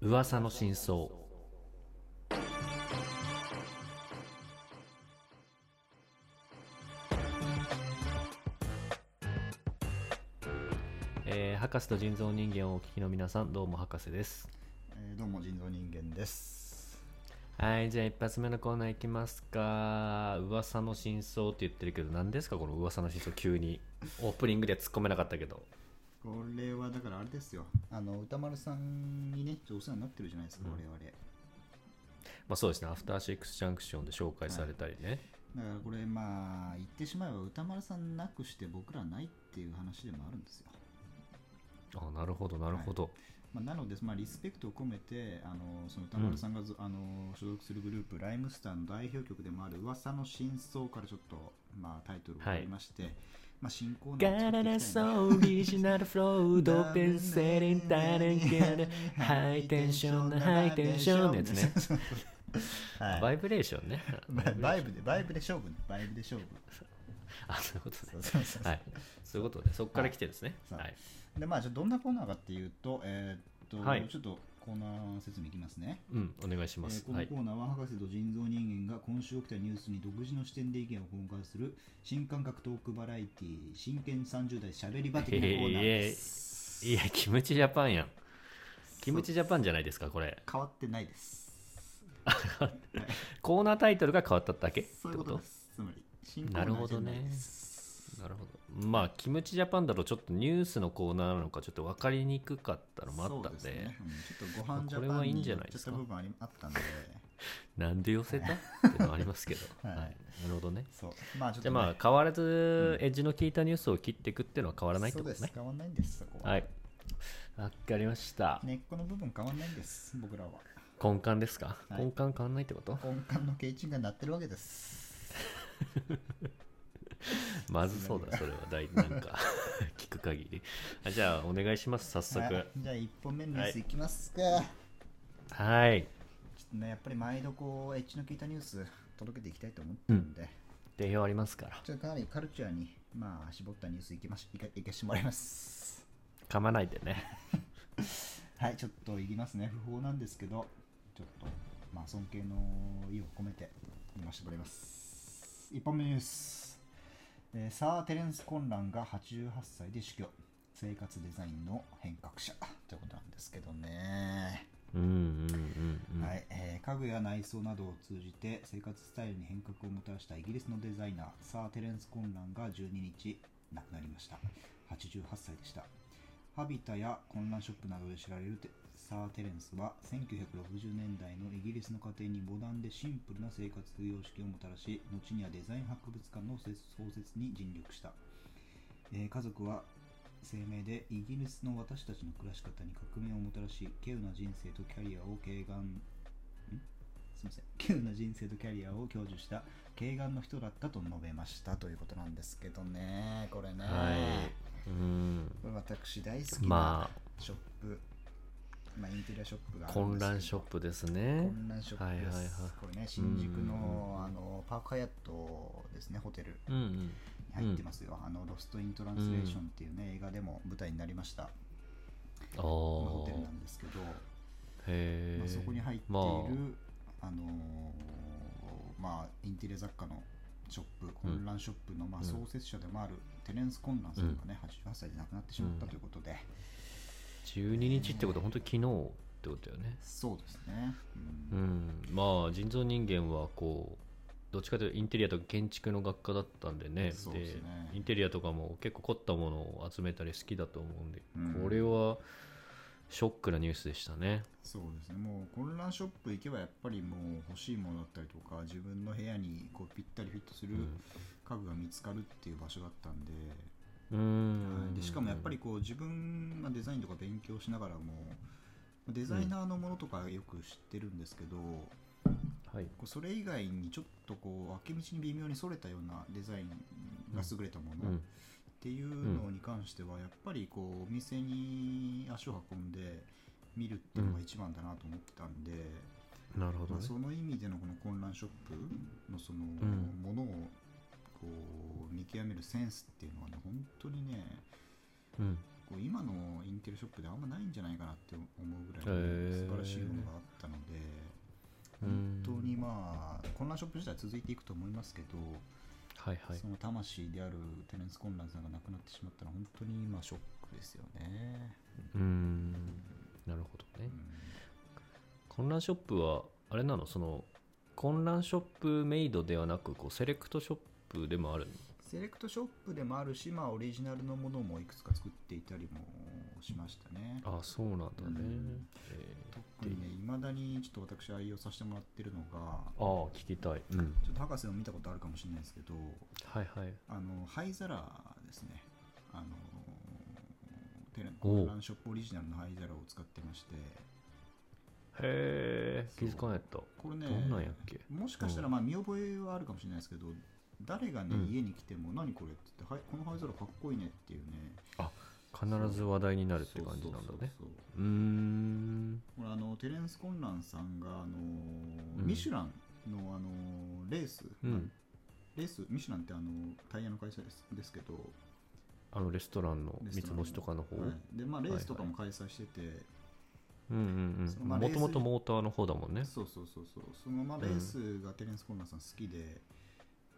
噂の真相。えー博士と人造人間をお聞きの皆さんどうも博士です。えーどうも人造人間です。はいじゃあ一発目のコーナーいきますか。噂の真相って言ってるけど何ですかこの噂の真相？急に。オープニングでは突っ込めなかったけどこれはだからあれですよ。あの歌丸さんにね、ちょっとお世話になってるじゃないですか、我々。まあそうですね。アフターシックスジャンクションで紹介されたりね、だからこれまあ言ってしまえば歌丸さんなくして僕らないっていう話でもあるんですよ。あなるほどなるほど、まあ、なので、まあ、リスペクトを込めてあのその歌丸さんがず、あの所属するグループライムスターの代表曲でもある噂の真相からちょっと、まあ、タイトルを取りまして、まあ、新コーナーを作ガララソーオリジナルフロードペンセリンタレンゲルハイテンションなハイテンションのやつねはいバイブレーションねバイブでバイブで勝負ねバイブで勝負あそういうことねそうそうそうはいそういうことねそこから来てるんですねはいはいでまあじゃあどんなコーナーかっていうとえーっと、はいちょっとコーナー説明いきますね。うんお願いしえます。はいーこのコーナーは博士と人造人間が今週起きたニュースに独自の視点で意見を交換する新感覚トークバラエティ真剣30代しゃべり場的なコーナーです、いやキムチジャパンやん。キムチジャパンじゃないですかこれ。変わってないです。コーナータイトルが変わっただけそういうことです。つまり新コーなるほどナーじゃないねです。なるほどまあキムチジャパンだとちょっとニュースのコーナーなのかちょっと分かりにくかったのもあったんで。ちょっとご飯ジこれはいいんじゃないですか。ちょっと部分あったんで。なんで寄せた？っていうのはありますけど、は はい。いなるほどね。そう。まあちょっと、じゃね、あまあ変わらずエッジの効いたニュースを切っていくっていうのは変わらないってことね。そうです変わんないんですそこは、はい。わかりました。根っこの部分変わんないんです僕らは。根幹ですか、はい。根幹変わんないってこと？根幹のケイチンが鳴ってるわけです まずそうだそれは。大なんか 聞く限り。あじゃあお願いします早速。はいじゃあ1本目のニュースいきますか、はい。ちょっとねやっぱり毎度こうエッジの効いたニュース届けていきたいと思ってるんで、定評ありますから。ちょっとかなりカルチャーにまあ絞ったニュースいきましいかいかしてもらいます。噛まないでね。はいちょっといきますね。不法なんですけどちょっとまあ尊敬の意を込めて読ませてもらいます。1本目ニュース、えーサー・テレンス・コンランが88歳で死去。生活デザインの変革者。ということなんですけどね。家具や内装などを通じて生活スタイルに変革をもたらしたイギリスのデザイナーサー・テレンス・コンランが12日亡くなりました。88歳でした。ハビタや混乱ショップなどで知られるテサー・テレンスは1960年代のイギリスの家庭にモダンでシンプルな生活様式をもたらし後にはデザイン博物館の創設に尽力した、えー家族は声明でイギリスの私たちの暮らし方に革命をもたらし稀有な人生とキャリアを軽眼ん？すみません。稀有な人生とキャリアを享受した軽眼の人だったと述べました。ということなんですけどね。これね、はい。うん。これ私大好きなまショップ、まあ、インテリアショップが混乱ショップですね。混乱ショップです、はいはいはい。これね新宿うんのあのパークハヤットですねホテルうんうん。に入ってますよ、あのロスト・イン・トランスレーションっていうね、映画でも舞台になりました。あホテルーなんですけど、へえまあ、そこに入っている、まあ。のーまあ、インテリア雑貨のショップ混乱ショップの、まあ、うん。創設者でもあるテレンス・コンランさんがね、88歳で亡くなってしまったということで、12日ってことは本当に昨日ってことだよね。そうですね、ううん。んまあ人造人間はこうどっちかというとインテリアとか建築の学科だったんでね。そうですね。インテリアとかも結構凝ったものを集めたり好きだと思うんで、うん。これはショックなニュースでしたね。そうですね。もう混乱ショップ行けばやっぱりもう欲しいものだったりとか自分の部屋にこうぴったりフィットするうん。家具が見つかるっていう場所だったんで,、うーんでしかもやっぱりこう自分がデザインとか勉強しながらもデザイナーのものとかよく知ってるんですけど、はい。それ以外にちょっとこう脇道に微妙にそれたようなデザインが優れたもの、うん。っていうのに関してはやっぱりこうお店に足を運んで見るっていうのが一番だなと思ってたんで、なるほどその意味でのこの混乱ショップのそのん。ものをこう見極めるセンスっていうのはね本当にねうん。構今のインテルショップであんまないんじゃないかなって思うぐらい素晴らしいものがあったので、うん本当にまあ混乱ショップ自体続いていくと思いますけど、はいはい。その魂であるテレンス・コンランさんが亡くなってしまったのは本当にまあショックですよね。うん。なるほどね。混乱ショップはあれなの？その混乱ショップメイドではなくこうセレクトショップでもある。のセレクトショップでもあるし、まあ、オリジナルのものもいくつか作っていたりもしましたね。あそうなんだね、うん。え特にね、いまだにちょっと私愛用させてもらってるのが、ー、ああ聞きたい、うん、ちょっと博士も見たことあるかもしれないですけど、はいはい。あの灰皿ですね。あのテレコンランショップオリジナルの灰皿を使ってまして、へえ気づかんやった。これね、どんなんやっけ？もしかしたらまあ見覚えはあるかもしれないですけど、誰がね、うん家に来ても、何これって言って、はい、この灰皿かっこいいねっていうね、必ず話題になるって感じなんだね。そうそうそうう。ーん。これあのテレンス・コンランさんがあの、うん。ミシュランのあのレース、うん。レース？ミシュランってあのタイヤの会社ですですけど、あのレストランのレストランの。三つ星とかの方、はい。でまあ、レースとかも開催してて、うんうんうん。もともとモーターの方だもんね。そうそうそうそう。そのまあレースがテレンス・コンランさん好きで、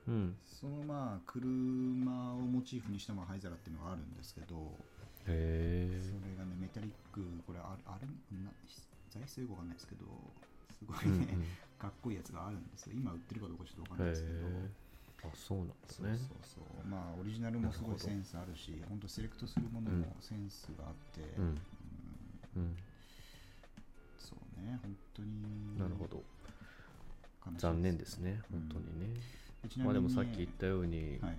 うん。そのまあ車をモチーフにしたまあ灰皿っていうのがあるんですけど、それがねメタリックこれああれな材質よくわかんないですけどすごいうんうん。ね、かっこいいやつがあるんですよ。今売ってるかどうかちょっとわかんないですけど、へあそうなんそうだね。そうそうまあオリジナルもすごないセンスあるし本当セレクトするものもセンスがあって、うん。うん。うん。そうね本当に。なるほど。残念ですねうん本当にね、ね。まあでもさっき言ったように、はい。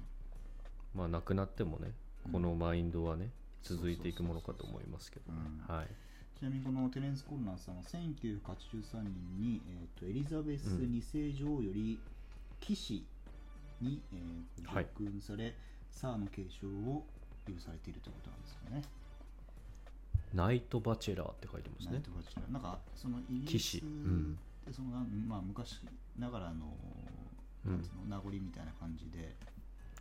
まあなくなってもねうん。このマインドはね、続いていくものかと思いますけど、うん。はい。ちなみにこのテレンス・コンランさんは1983年に、えー、とエリザベス2世女王より騎士に、えーはい。特訓され、サーの継承を許されているということなんですよね。ナイトバチェラーって書いてますね。ナイトバチェラー。なんかそのイギリ騎ス士。うん。でそのまあ、昔ながらの,、うんなん。つうの名残みたいな感じで、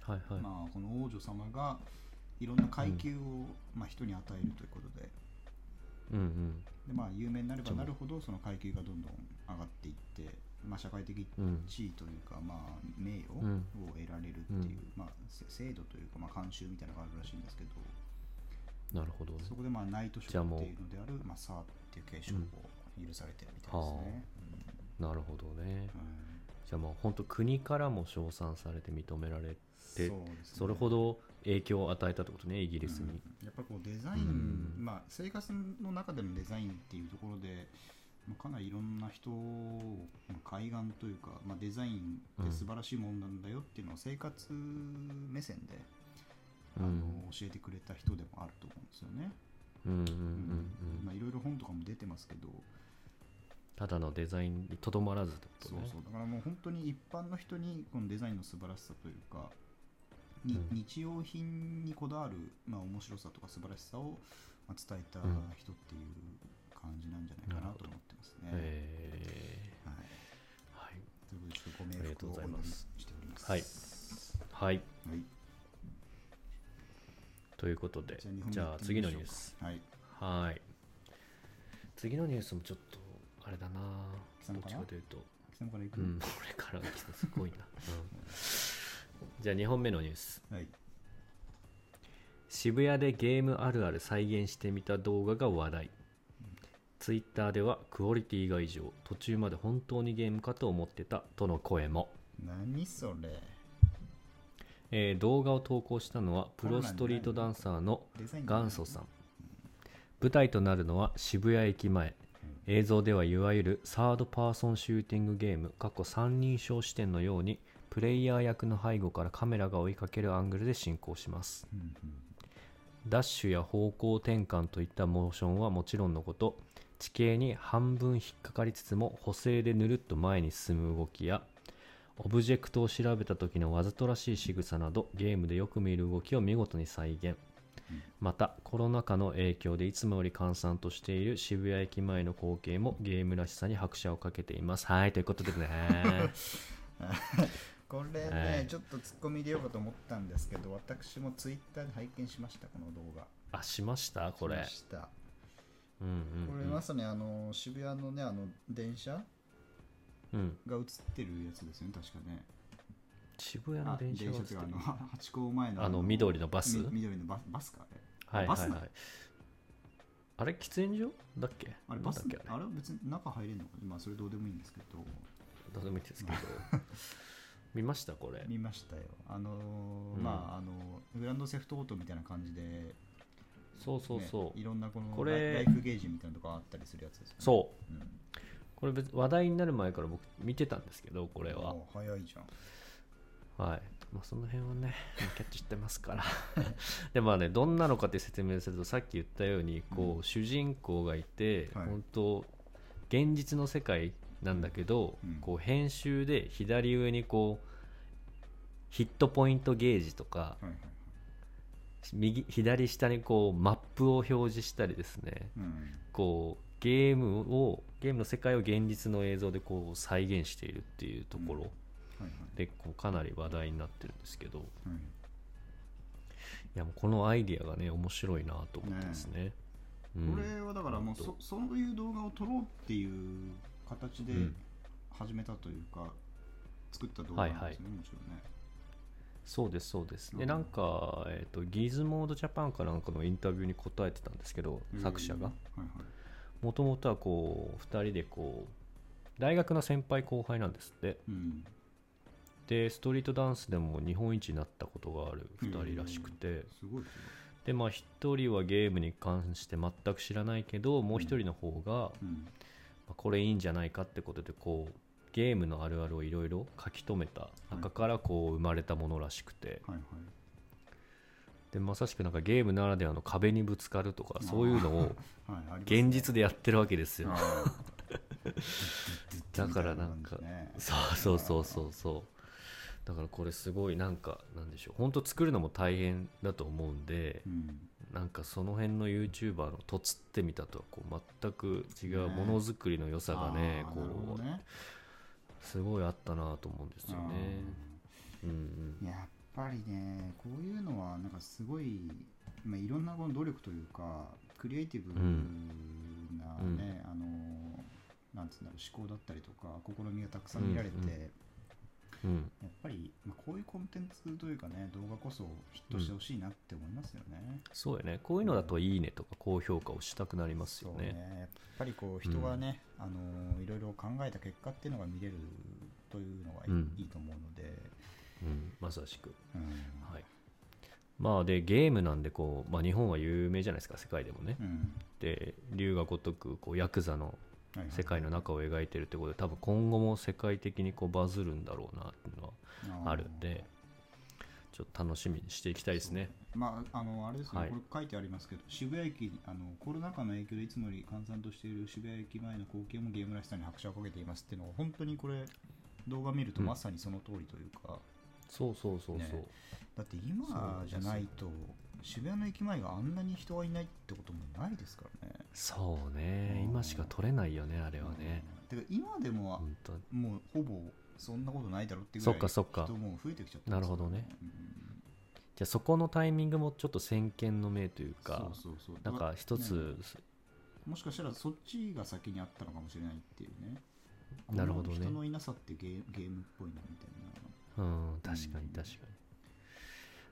はいはい、まあ、この王女様がいろんな階級を、まあ、人に与えるということで。うんうん。で、まあ、有名になればなるほどその階級がどんどん上がっていって、まあ、社会的うん地位というか、まあ、名誉うん。を得られるっていう、まあ、せ制度というか、まあ、慣習みたいなのがあるらしいんですけど。なるほどね。そこでまあナイトシゃあもっていうのであるまあ、サーっていう継承を許されてるみたいですね。なるほどね。うんじゃあもう本当国からも称賛されて認められてそね。それほど影響を与えたってことねイギリスに、うん。やっぱりこうデザイン、うん。まあ、生活の中でのデザインっていうところで、まあかなりいろんな人をまあ海岸というか、まあ、デザインって素晴らしいもんなんだよっていうのを生活目線で、あのうん教えてくれた人でもあると思うんですよね。いろいろ本とかも出てますけど、ただのデザインにとどまらずってことね。そうそう。だからもう本当に一般の人にこのデザインの素晴らしさというか、にうん。日用品にこだわる、まあ、面白さとか素晴らしさをまあ伝えたうん。人っていう感じなんじゃないかなと思ってますね。えはい、ーはい。ということでちょっとご冥ありがとう福をお祈りございますしております。はい。はい。はい。ということでじゃあ次のニュース。はい。はい。次のニュースもちょっとあれだな。どっちかというと。貴様からうん。これから来たすごいな、うん。じゃあ2本目のニュース。はい。渋谷でゲームあるある再現してみた動画が話題。ツイッターではクオリティが異常。途中まで本当にゲームかと思ってたとの声も、何それ？えー動画を投稿したのはプロストリートダンサーの元祖さん。舞台となるのは渋谷駅前映像ではいわゆるサードパーソンシューティングゲーム過去三人称視点のようにプレイヤー役の背後からカメラが追いかけるアングルで進行します。うんうんダッシュや方向転換といったモーションはもちろんのこと地形に半分引っかかりつつも補正でぬるっと前に進む動きやオブジェクトを調べた時のわざとらしい仕草などゲームでよく見る動きを見事に再現。またコロナ禍の影響でいつもより閑散としている渋谷駅前の光景もゲームらしさに拍車をかけています。はいということでね。これね、はい。ちょっとツッコミ入れようかと思ったんですけど私もツイッターで拝見しましたこの動画。あしました？これ。しまうん。これまさにあの渋谷のねあの電車うん。が映ってるやつですよね確かね渋谷のあ電車が映ってるっていうかあのハチ公前のあの緑のバス？み緑のババスかあれ。はいはいはい。あれ喫煙所だっけ？あれバスだっけあれ？あれは別に中入れるのかまあそれどうでもいいんですけど。どうでもいいですけど。見ました？これ。見ましたよ。あのーうん。まああのグランドセフトオートみたいな感じで、そうそうそう、ねいろんなこのこれライフゲージみたいなとこあったりするやつ。ですよねそう。うん、これ別話題になる前から僕見てたんですけどこれは。お早いじゃんはい。まあその辺はねキャッチしてますから。でまあねどんなのかって説明するとさっき言ったようにこう、うん。主人公がいて、はい。本当現実の世界なんだけど、うん。こう編集で左上にこうヒットポイントゲージとかはいはいはい。右左下にこうマップを表示したりですね。うんこうゲームをゲームの世界を現実の映像でこう再現しているっていうところでこうかなり話題になってるんですけど、いはい。やもうこのアイディアがね面白いなと思ってますね。うん。これはだからもうそそういう動画を撮ろうっていう形でうん。始めたというか、作った動画なんですね、もちろんね。そうですそうです。でうん。なんか、えー、とギズモードジャパンかなんかのインタビューに答えてたんですけど作者が。はいはい。もともとはこう2人でこう大学の先輩後輩なんですって。うんでストリートダンスでも日本一になったことがある2人らしくて。すごいですでまあ1人はゲームに関して全く知らないけどもう1人の方が、まあこれいいんじゃないかってことでこうゲームのあるあるをいろいろ書き留めた中からこう生まれたものらしくて、はいはい。でまさしくなんかゲームならではの壁にぶつかるとかそういうのを現実でやってるわけですよ、あ だからなんかそうそうそうそうそうだからこれすごいなんかなんでしょう。本当作るのも大変だと思うんでうん。なんかその辺の YouTuber のとつってみたとはこう全く違うものづくりの良さがねこあーなるほうどね。すごいあったなと思うんですよね。うんうん。やっぱりねこういうのはなんかすごい、まあ、いろんなこの努力というかクリエイティブなね、あのなんつうんだろう思考だったりとか試みがたくさん見られて、うんうんうん。やっぱり、まあ、こういうコンテンツというかね動画こそヒットしてほしいなって思いますよね。そうよね。こういうのだといいねとか高評価をしたくなりますよそうね。やっぱりこう人がね、あのいろいろ考えた結果っていうのが見れるというのがいい,、と思うので、うん。まさしく。うん。はい。まあでゲームなんでこう、まあ、日本は有名じゃないですか世界でもね。うん。で龍が如くこうヤクザの世界の中を描いてるってことで多分今後も世界的にこうバズるんだろうなっていうのはあるんでちょっと楽しみにしていきたいですね。まあ、あのあれですね、はい。これ書いてありますけど、渋谷駅あの、コロナ禍の影響でいつもより閑散としている渋谷駅前の光景もゲームらしさに拍車をかけていますっていうのは、本当にこれ、動画見るとうんまさにその通りというか、そうそうそうそう、ね。だって今じゃないと、渋谷の駅前があんなに人がいないってこともないですからね。そうね。うん。今しか撮れないよねあれはね、うん。てか今でも、もうほぼそんなことないだろうっていうぐそらいっかそっか。人も増えてきちゃってなるほどね。うん。じゃあそこのタイミングもちょっと先見の明というかそうそうそう。なんか一つ、ね。もしかしたらそっちが先にあったのかもしれないっていうね。なるほどね。人のいなさってゲーゲームっぽいなみたいな。うん確かに確かに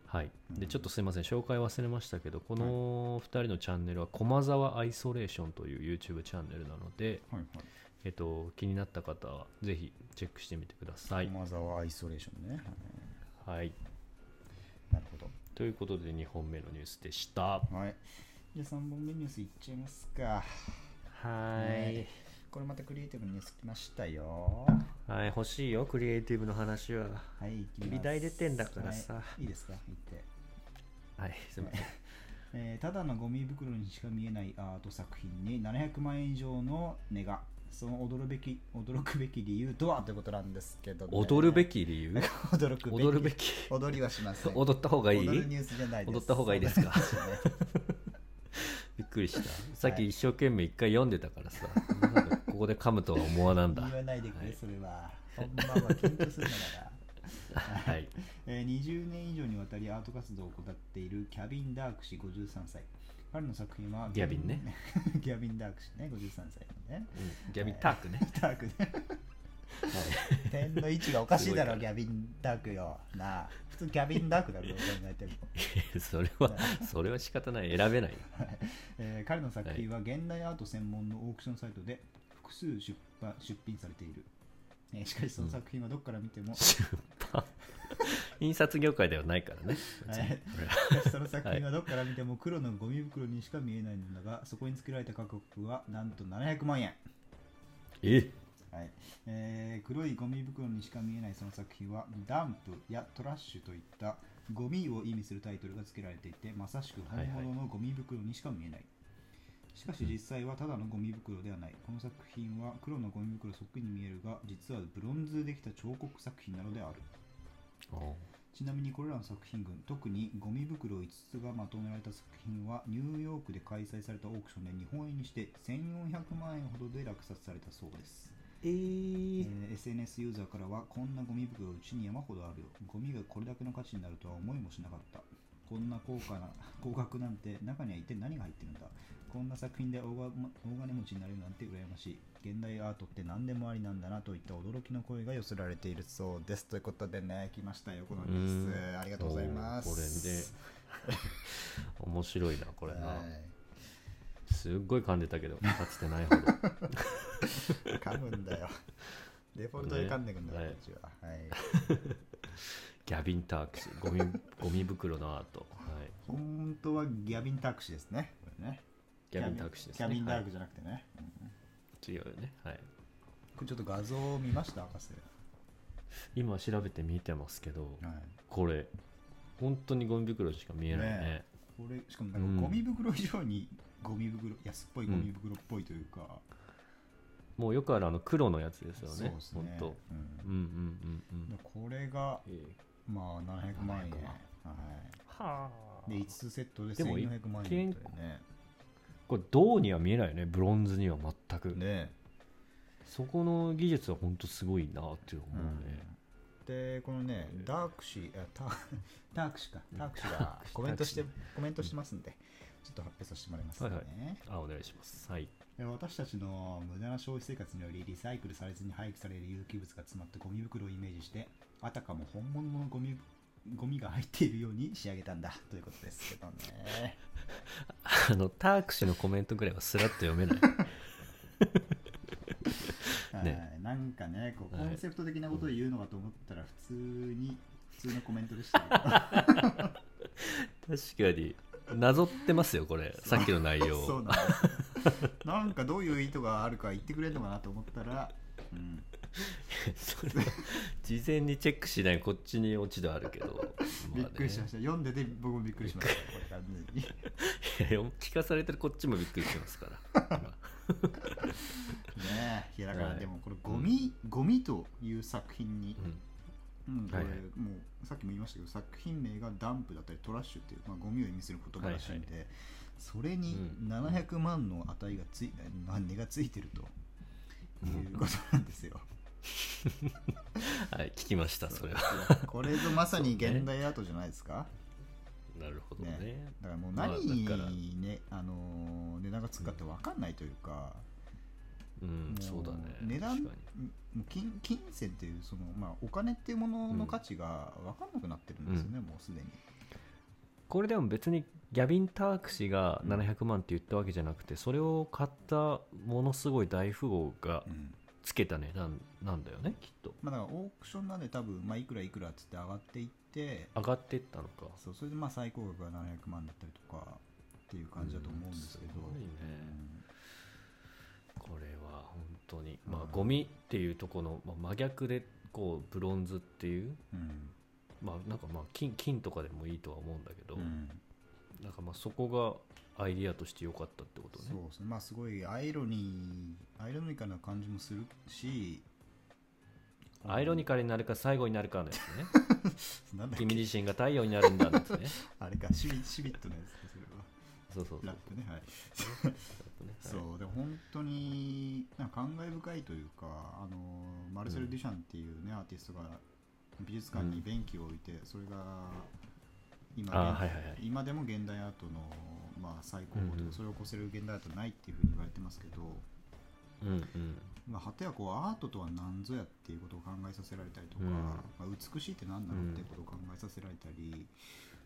はいでうんちょっとすいません紹介忘れましたけどこの2人のチャンネルは駒沢アイソレーションという YouTube チャンネルなので、はいはい。えっと、気になった方はぜひチェックしてみてください、駒沢アイソレーションね。はい、なるほど。ということで2本目のニュースでしたはい。じゃあ3本目ニュースいっちゃいますか。はねこれまたクリエイティブにニュース来ましたよ。はい欲しいよクリエイティブの話は。はい、美大出てんだからさ。はいいいですか？言って。はいすいません。えーただのゴミ袋にしか見えないアート作品に700万円以上の値がその驚るべき驚くべき理由とはということなんですけど、ね、踊るべき理由？驚くべき。踊るべき。踊りはしません。踊った方がいい？踊るニュースじゃないです。踊った方がいいですか？びっくりした。さっき一生懸命一回読んでたからさ、なんかここで噛むとは思わなんだ。言わないでくれ、はい。それは。本番は緊張するんだからはい。えー20年以上にわたりアート活動を行っているキャビン・ダーク氏53歳。彼の作品はギャビンね。ギャビン・ダーク氏ね53歳のね。うんギャビンタークね、ダークね。はい。点の位置がおかしいだろギャビン・ダークよ。なあ。普通ギャビン・ダークだろ考えても、それはそれは仕方ない。選べない。えー彼の作品は現代アート専門のオークションサイトで複数出版出品されている、えーしかしその作品はどこから見ても、出版。印刷業界ではないからね。別にはい。これはしかしその作品はどこから見ても黒のゴミ袋にしか見えないのだがそこに作られた価格はなんと700万円。え？はい。えー黒いゴミ袋にしか見えないその作品はダンプやトラッシュといったゴミを意味するタイトルが付けられていてまさしく本物のゴミ袋にしか見えない、しかし実際はただのゴミ袋ではない。この作品は黒のゴミ袋そっくりに見えるが実はブロンズでできた彫刻作品なのである。おちなみにこれらの作品群特にゴミ袋5つがまとめられた作品はニューヨークで開催されたオークションで日本円にして1400万円ほどで落札されたそうです。えー。えー SNS ユーザーからはこんなゴミ袋うちに山ほどあるよ。ゴミがこれだけの価値になるとは思いもしなかった。こんな高価な高額なんて中には一体何が入ってるんだこんな作品で大金持ちになれるなんて羨ましい現代アートって何でもありなんだなといった驚きの声が寄せられているそうです。ということでね来ました。よこのニュースうんありがとうございます。これで 面白いなこれな、はい。すっごい噛んでたけどかつてないほど。噛むんだよ。デフォルトで噛んでくんだよ、ね。こっちは。はい。ギャビンタークスゴミゴミ袋のアート、はい、本当はギャビンタクシーですねこれねギャビンタークスですね。キャビンダーはいクじゃなくてね、うん。違うよね、はい、これちょっと画像を見ました博士。今調べて見てますけどはい。これ本当にゴミ袋しか見えないね。ねこれしかもなんうん。かゴミ袋以上にゴミ袋安っぽいゴミ袋っぽいというか、もうよくあるあの黒のやつですよね。そうですね。本当うん。うんうんうんうん。でこれがえまあ700万円。700万は、はいで5つセットででも1400万円というねこれ銅には見えないよね。ブロンズには全く、ね。そこの技術は本当すごいなって思うね、でこのねダークシー ダークシーか。ダークシーがコメントしてコメントしてますんでちょっと発表させてもらいます。ね、はい。あお願いします。はい。え私たちの無駄な消費生活によりリサイクルされずに廃棄される有機物が詰まったゴミ袋をイメージしてあたかも本物のゴミゴミが入っているように仕上げたんだということですけどね。あのターク氏のコメントぐらいはスラッと読めない。ねはい。なんかねこうはい。コンセプト的なことを言うのかと思ったら普通に普通のコメントでした。確かになぞってますよこれ。さっきの内容そうなんなんかどういう意図があるか言ってくれるのかなと思ったら、うん、それは事前にチェックしないこっちに落ち度あるけど、びっくりしましした。読んでて僕もびっくりしました。これ完全に。たいや聞かされてるこっちもびっくりしてますから。今 ねえいやだからはい。でもこれゴミ、ゴミという作品に、うん。これはいはい。もうさっきも言いましたけど作品名がダンプだったりトラッシュっていう、まあ、ゴミを意味する言葉らしいんで、それにうん。700万の値がつい、ま値がついてるということなんですよ。う んはい聞きましたそれは。これぞまさに現代アートじゃないですか？なるほどね。ね。だからもうまあ何にだから。ね、あのー値段がつくかって分かんないというか、うんもうそうだね。値段金金銭っていうその、まあ、お金っていうものの価値が分かんなくなってるんですよね、もうすでに。これでも別にギャビン・ターク氏が700万って言ったわけじゃなくてそれを買ったものすごい大富豪がうん。つけた値段なんだよねきっと。まあ、だからオークションなんで多分、まあ、いくらいくらっつって上がっていって上がっていったのか。そうそれでまあ最高額が700万だったりとかっていう感じだと思うんですけど、うんすごいね。これは本当にまあうんゴミっていうところの、まあ、真逆でこうブロンズっていううんうん。まあなんかまあ金金とかでもいいとは思うんだけど、うん。なんかまあそこがアイディアとして良かったってことね。そうですね。まあすごいアイロニーアイロニカな感じもするしアイロニカルになるか最後になるかのやつね。君自身が太陽になるんだのやつね。あれかシビシビットのやつそれはそうそうそう。ラップねはい。ね そうで本当になんか感慨深いというかあのマルセル・デュシャンっていうね、アーティストが美術館に便器を置いて、それが今,、はいはいはい。今でも現代アートの、まあ、最高峰とうんうん。かそれを越せる現代アートないっていうふうに言われてますけど、うんうんまあ、果てはこうアートとは何ぞやっていうことを考えさせられたりとか、うん。まあ、美しいって何なのっていうことを考えさせられたり、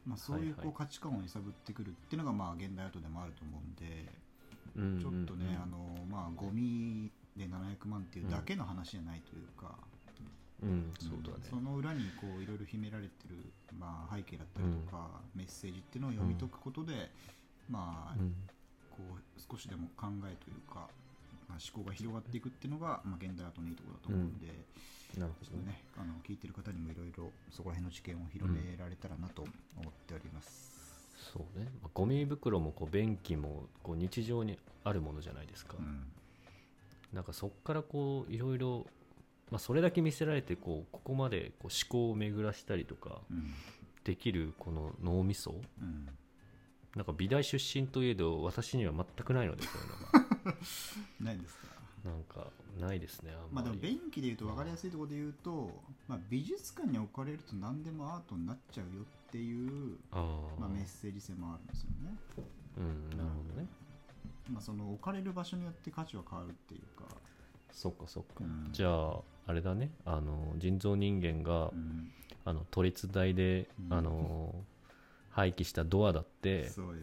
まあ、そういうこう価値観を揺さぶってくるっていうのがまあ現代アートでもあると思うんで、うんうんちょっとね、あのまあ、ゴミで700万っていうだけの話じゃないというか、うん。そうだね。その裏にこういろいろ秘められてる、まあ、背景だったりとか、メッセージっていうのを読み解くことで、まあうん。こう少しでも考えというか、まあ、思考が広がっていくっていうのが、まあ、現代アートのいいところだと思うんで、なるちょっとほどね。ねあの聞いてる方にもいろいろそこら辺の知見を広められたらなと思っております。そうね、まあゴミ袋もこう便器もこう日常にあるものじゃないですか、うん。なんかそこからこういろいろ、まあ、それだけ見せられてこうここまでこう思考を巡らしたりとかうん。できるこの脳みそうんなんか美大出身といえど私には全くないのでそういうのがないですか？なんかないですねあんまり、まあでも便器で言うと分かりやすいところで言うと、まあ、美術館に置かれると何でもアートになっちゃうよっていう、ああ、まあ、メッセージ性もあるんですよね。うんなるほどね。まあ、その置かれる場所によって価値は変わるっていうか、そっかそっか、うん。じゃああれだね。あの人造人間が、うん。あの都立大で、うん。あの廃棄したドアだって、そうよ。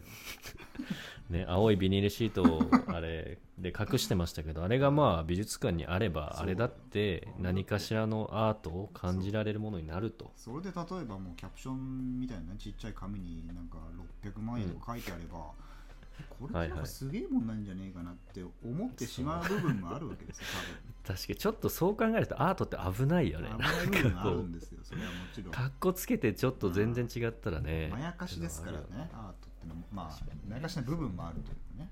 ね、青いビニールシートを あれで隠してましたけどあれがまあ美術館にあればあれだって何かしらのアートを感じられるものになると。それで例えばもうキャプションみたいなちっちゃい紙になんか600万円とか書いてあれば、これなんかすげえもんなんじゃねえかなって思ってしまう部分もあるわけですよ、確かにちょっとそう考えるとアートって危ないよね。多分。危ない。部分があるんですよ、それはもちろん。かっこつけてちょっと全然違ったらね、まやかしですからね、アートってのも、まあ、まやかしな部分もあるというかね。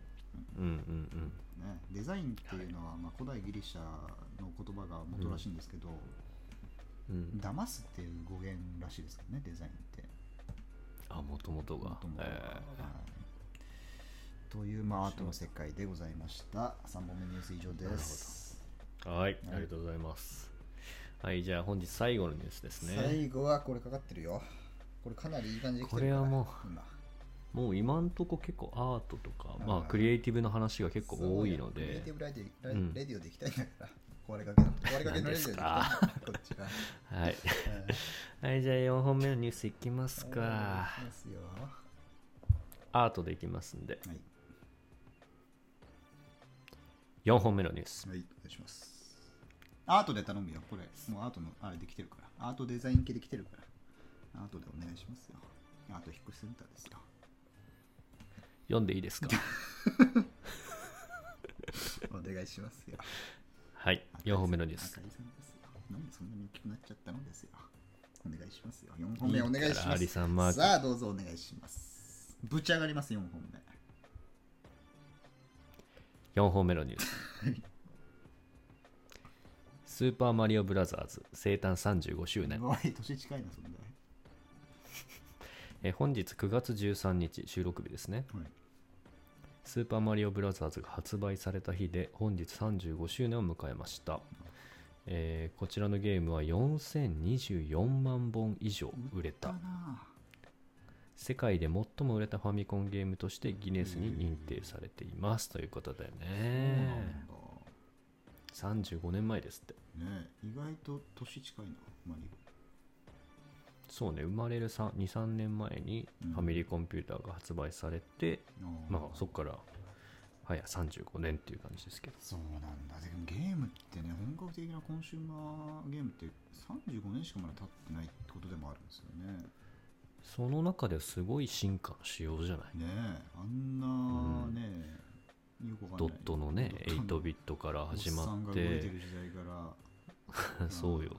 うんうんねデザインっていうのは、まあ、古代ギリシャの言葉が元らしいんですけど、うん。うん騙すっていう語源らしいですよね、デザインって。あもともとが。元々はえはいという、まあ、アートの世界でございました。3本目ニュース以上です。ーはい。ありがとうございます。はいじゃあ本日最後のニュースですね。最後はこれかかってるよ。これかなりいい感じでこれはもう今。もう今んとこ結構アートとか、はい。まあクリエイティブの話が結構多いのそうよ。クリエイでティブラディラうん。レディオで行きたいんだから。壊れかけの。壊れかけのレディオで行きたい。んだからこっちは。はい、はい、じゃあ4本目のニュースいきますはいか。アートでいきますんで。はい。4本目のニュースはい、お願いします。アートで頼むよ、これ。もうアートのあれできてるから。アートデザイン系できてるから。アートでお願いしますよ。アート引っ越しセンターですよ。読んでいいですか？お願いしますよ。はい4本目のニュース。なんでそんなに大きくなっちゃったのですよ。お願いしますよ。4本目お願いします。いいからアリさんマークさあ、どうぞお願いします。ぶち上がります、4本目。4本目のニュー。ススーパーマリオブラザーズ生誕35周年。年近いな、そんな。えー本日9月13日収録日ですね。はい。スーパーマリオブラザーズが発売された日で本日35周年を迎えました、えーこちらのゲームは4024万本以上売れた。だな世界で最も売れたファミコンゲームとしてギネスに認定されていますということだよそうねなんだ。35年前ですってね意外と年近いな、マリそうね生まれる23年前にうんファミリーコンピューターが発売されて、オ。まあそこからはや35年っていう感じですけどそうなんだ。でもゲームってね、本格的なコンシューマーゲームって35年しかまだ経ってないってことでもあるんですよね。その中ですごい進化の仕様じゃない？ねえ、あんなね、よくわかんドットのね8ビットから始まって。そうよ。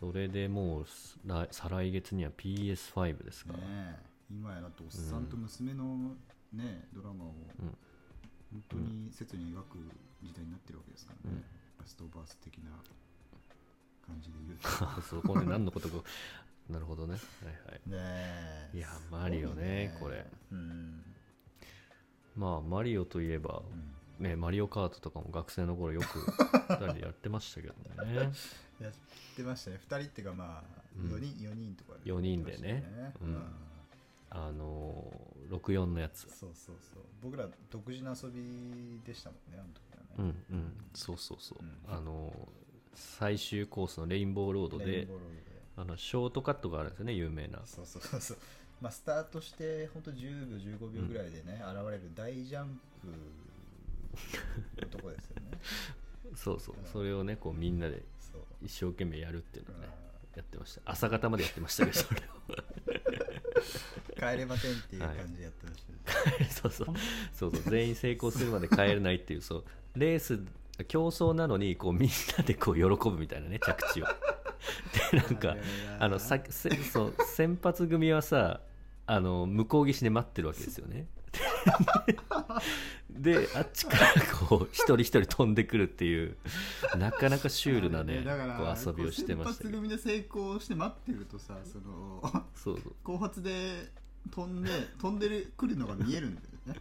それでもう来再来月には PS5 ですから、ねえ、今やだとおっさんと娘のね、ドラマをうん。本当に切に描く時代になってるわけですからね。うん。ラストバース的な感じで言うと。そこで何のことかなるほどね。はいはい。ねえ。いやマリオねこれ。うん、まあマリオといえばうん。ねマリオカートとかも学生の頃よく 2人でやってましたけどね。やってましたね。2人っていうかまあうん。4人、四人とか四人でね。うん。あのー64のやつ。そうそうそう。僕ら独自の遊びでしたもんねあの時はね、うんうん。そうそうそう、うん。あのー最終コースのレインボーロードでレインボーロード。であのショートカットがあるんですよね有名な。そうそうそうそう。まあスタートして本当10秒15秒ぐらいでね、現れる大ジャンプのとこですよね。そうそう。うん。それをねこうみんなで一生懸命やるっていうのをねうやってました。朝方までやってましたけどそれをん 帰れませんっていう感じでやってました。ね、そうそう。そうそう。全員成功するまで帰れないっていうそう。レース競争なのにこうみんなでこう喜ぶみたいなね着地をでなんかあのさせそう先発組はさあの向こう岸で待ってるわけですよね。で あっちからこう一人一人飛んでくるっていうなかなかシュールなねだからこう遊びをしてました先発組で成功して待ってるとさそのそうそう。後発で飛んで飛んでる来るのが見えるんだよね。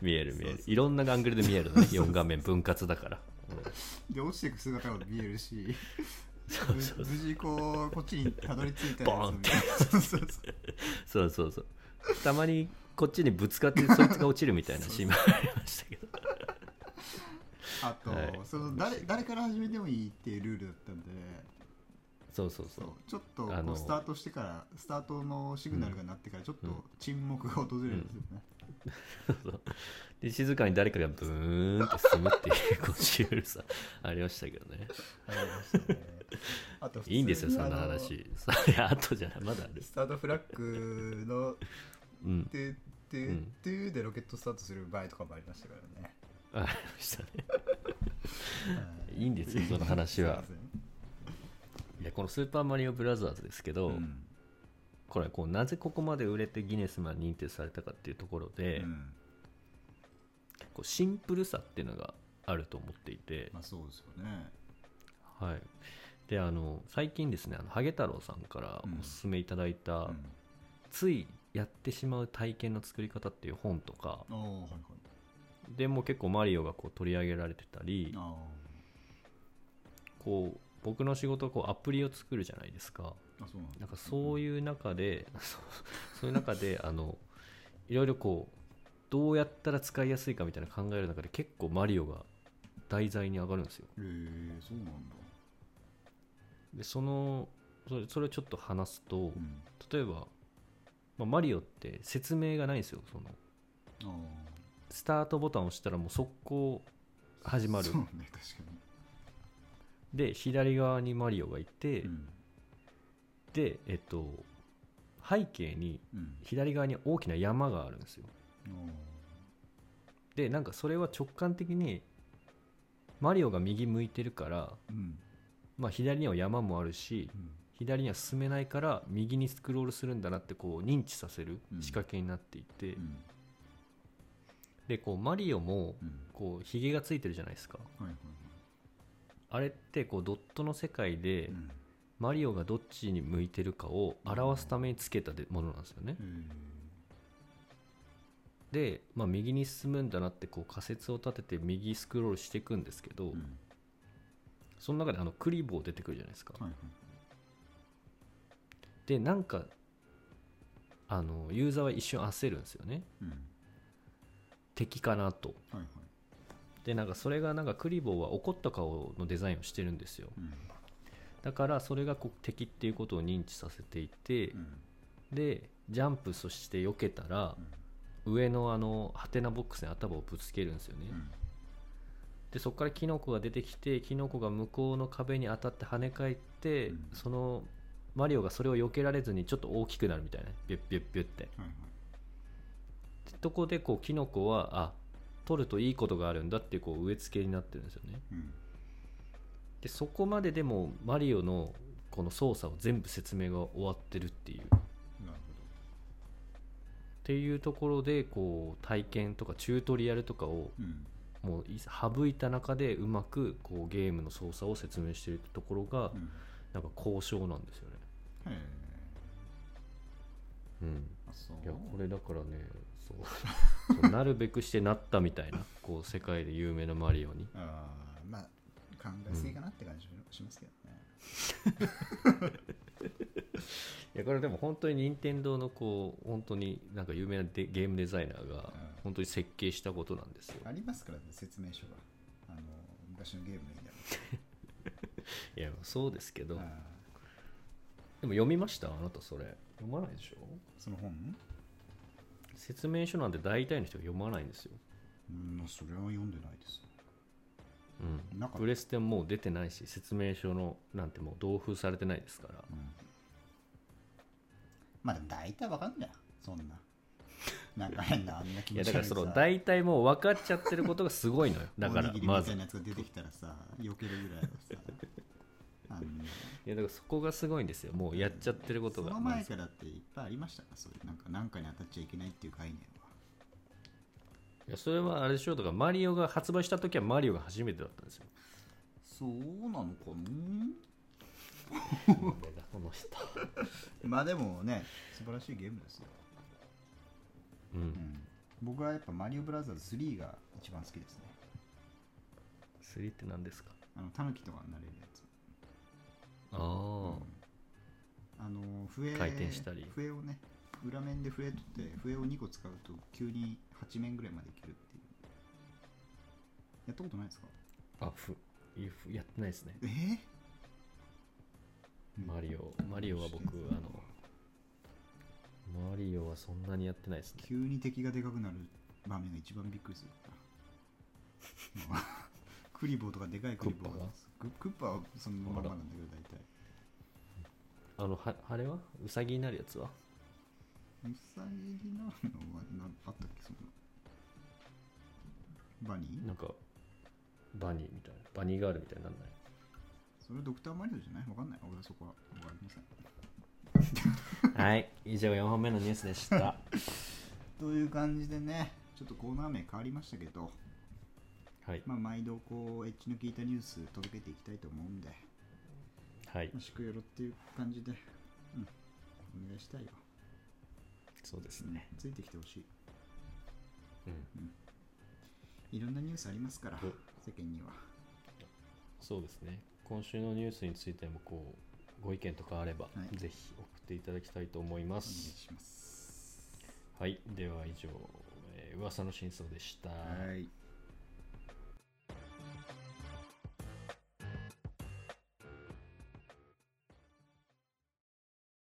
見える見える。いろんなアングルで見えるのね4画面分割だから、うん。で落ちていく姿が見えるしそうそう無無事こうこっちにたどり着いたボーンって。そうそうそう。そうそうそう。たまにこっちにぶつかってそいつが落ちるみたいなシーンもありましたけど。あと、はい。その誰誰から始めてもいいっていうルールだったんで。そうそうそう。そうちょっとこあのうスタートしてからスタートのシグナルが鳴ってからちょっうんと沈黙が訪れるんですよね、そうで静かに誰かがブーンって進むっていうこうシュールさありましたけどね。ありましたねあといいんですよそんな話。それ後じゃないまだある。スタートフラッグのうん。トゥトゥうんトゥでロケットスタートする場合とかもありましたからね、ありましたね。はい。いんですよその話は。すいやこの「スーパーマリオブラザーズ」ですけど、うん。これはこうなぜここまで売れてギネスマン認定されたかっていうところで、うん。こうシンプルさっていうのがあると思っていて、まあそうですよね。はい、であの最近ですねあのハゲ太郎さんからおすすめいただいた、うん。ついやってしまう体験の作り方っていう本とかはいはい。でも結構マリオがこう取り上げられてたりあこう僕の仕事はこうアプリを作るじゃないですか。なんかそういう中で、そうそういう中であのいろいろこうどうやったら使いやすいかみたいな考える中で結構マリオが題材に上がるんですよ。へえそうなんだでそのそれそれをちょっと話すとうん。例えば、まあ、マリオって説明がないんですよその。あスタートボタンを押したらもう速攻始あまる。そうね確かで左側にマリオがいて、にうん。でえっと背景にうん。左側に大きな山があるんですよ。あでなんかそれは直感的にマリオが右向いてるから、あうんまあ、左には山もあるしうん。左には進めないから右にスクロールするんだなってこう認知させるうん。仕掛けになっていて、うん。でこうマリオもうん。こうヒゲがついてるじゃないですか。はいはいあれってこうドットの世界でうん。マリオがどっちに向いてるかを表すためにつけたでものなんですよね。で、まあ、右に進むんだなってこう仮説を立てて右スクロールしていくんですけど、うんその中であのクリボー出てくるじゃないですか、はいはい。でなんかあのユーザーは一瞬焦るんですよね。うん。敵かなと。はいはい。でなんかそれがなんかクリボーは怒った顔のデザインをしてるんですよ。うん。だからそれがこう敵っていうことを認知させていてうん。でジャンプそして避けたら上のあのハテナボックスに頭をぶつけるんですよね、うんでそこからキノコが出てきてキノコが向こうの壁に当たって跳ね返って、うん。そのマリオがそれを避けられずにちょっと大きくなるみたいな。ビュッビュッビュッって。はいはい。でとこでこうキノコはあ取るといいことがあるんだってこう植え付けになってるんですよね。うん。でそこまででもマリオのこの操作を全部説明が終わってるっていう。っなるていうところでこう体験とかチュートリアルとかをうんもうい省いた中でうまくこうゲームの操作を説明しているところがうん。なんか高尚なんですよね。うん。う。いやこれだからねそう。そうなるべくしてなったみたいなこう世界で有名なマリオに。ああまあ考えすぎかなって感じしますけどね、やこれでも本当に任天堂のこう本当になんか有名なデゲームデザイナーが本当に設計したことなんですよ。ありますからね説明書が。あの昔のゲームのいいんだいやそうですけど。ろでも読みました？あなたそれ。読まないでしょ？その本？説明書なんて大体の人が読まないんですよ。うんまあそれは読んでないですうん。なプレステももう出てないし説明書のなんてもう同封されてないですから。まあでも大体わかんないそんな。なんか変なあんな気いや持ち悪いさ。だからその大体もう分かっちゃってることがすごいのよ。だからまずいみたいなやつが出てきたらさ避けるぐらいはさ。あのやだからそこがすごいんですよ。もうやっちゃってることそがまず。の前からっていっぱいありましたか？そういうなんか何かに当たっちゃいけないっていう概念。はいやそれはあれでしょ。うだからマリオが発売した時はマリオが初めてだったんですよ。そうなのか俺がこの人。な まあでもね素晴らしいゲームですよ、うん。うん、僕はやっぱマリオブラザーズ3が一番好きですね。3って何ですか？あのタヌキとかになれるやつ。ああ、あの笛回転したり。笛をね裏面で笛取って笛を2個使うと急に8面ぐらいまでいけるっていう。やったことないですか？あふやってないですね。え？ーマリオマリオは僕あのマリオはそんなにやってないですね。急に敵がでかくなる場面が一番びっくりする クリボーとかでかいクリボーが。ククッパはそのままなんだけど大体。あのはあれは？ウサギになるやつは？ウサギになるのはなんあったっけそんな。バニー？なんかバニーみたいな。バニーガールみたいになんない？それドクターマリオじゃない？わかんない。俺はそこはわかりません。はい以上4本目のニュースでした。という感じでねちょっとコーナー名変わりましたけど、はい。まあ、毎度こうエッジの効いたニュース届けていきたいと思うんではい。しくよろっていう感じで、うん、お願いしたいよ、そうですね。ついてきてほしい。うん。いろんなニュースありますからお。世間には。そうですね。今週のニュースについてもこうご意見とかあれば、はい。ぜひ送っていただきたいと思いまお願いすします。はい。では以上、えー噂の真相でした。はい